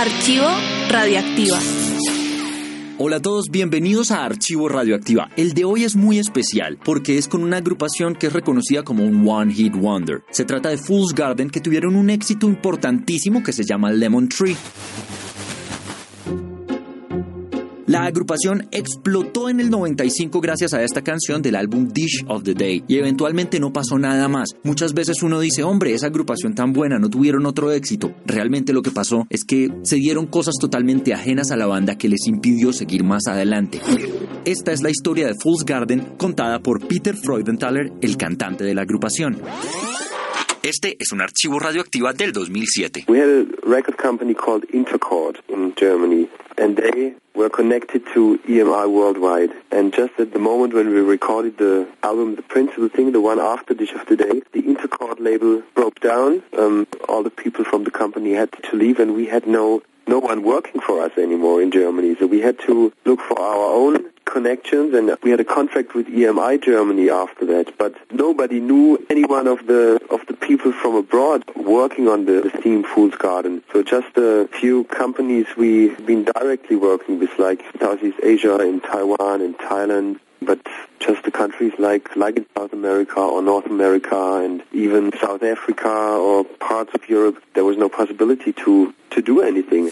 Archivo Radioactiva. Hola a todos, bienvenidos a Archivo Radioactiva. El de hoy es muy especial porque es con una agrupación que es reconocida como un One Hit Wonder. Se trata de Fool's Garden que tuvieron un éxito importantísimo que se llama Lemon Tree. La agrupación explotó en el 95 gracias a esta canción del álbum Dish of the Day y eventualmente no pasó nada más. Muchas veces uno dice, hombre, esa agrupación tan buena, no tuvieron otro éxito. Realmente lo que pasó es que se dieron cosas totalmente ajenas a la banda que les impidió seguir más adelante. Esta es la historia de Fool's Garden contada por Peter Freudenthaler, el cantante de la agrupación. Este es un archivo radioactiva del 2007. We had a record company called Intercord in Germany, and they were connected to EMI worldwide. And just at the moment when we recorded the album, the principal thing, the one after Dish of the Day, the Intercord label broke down. Um, all the people from the company had to leave, and we had no no one working for us anymore in Germany. So we had to look for our own connections and we had a contract with EMI Germany after that. But nobody knew any one of the of the people from abroad working on the, the theme Fool's Garden. So just a few companies we've been directly working with like Southeast Asia in Taiwan and Thailand but just the countries like like in South America or North America and even South Africa or parts of Europe, there was no possibility to do anything.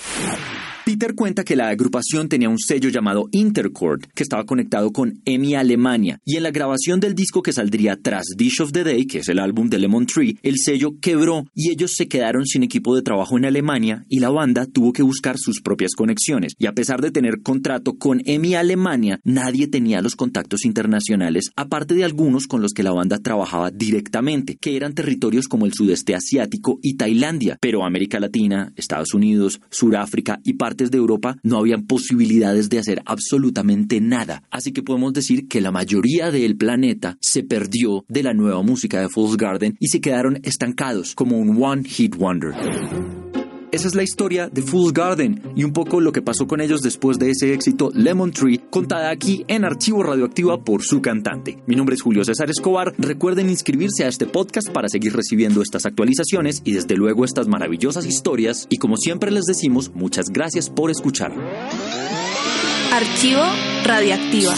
Peter cuenta que la agrupación tenía un sello llamado Intercord que estaba conectado con EMI Alemania y en la grabación del disco que saldría tras Dish of the Day, que es el álbum de Lemon Tree, el sello quebró y ellos se quedaron sin equipo de trabajo en Alemania y la banda tuvo que buscar sus propias conexiones. Y a pesar de tener contrato con EMI Alemania, nadie tenía los contactos internacionales, aparte de algunos con los que la banda trabajaba directamente, que eran territorios como el sudeste asiático y Tailandia, pero América Latina, Estados Unidos, Suráfrica y parte de Europa no habían posibilidades de hacer absolutamente nada. Así que podemos decir que la mayoría del planeta se perdió de la nueva música de Fool's Garden y se quedaron estancados como un One Hit Wonder. Esa es la historia de Fool's Garden y un poco lo que pasó con ellos después de ese éxito Lemon Tree, contada aquí en Archivo Radioactiva por su cantante. Mi nombre es Julio César Escobar. Recuerden inscribirse a este podcast para seguir recibiendo estas actualizaciones y desde luego estas maravillosas historias. Y como siempre les decimos, muchas gracias por escuchar. Archivo Radioactiva.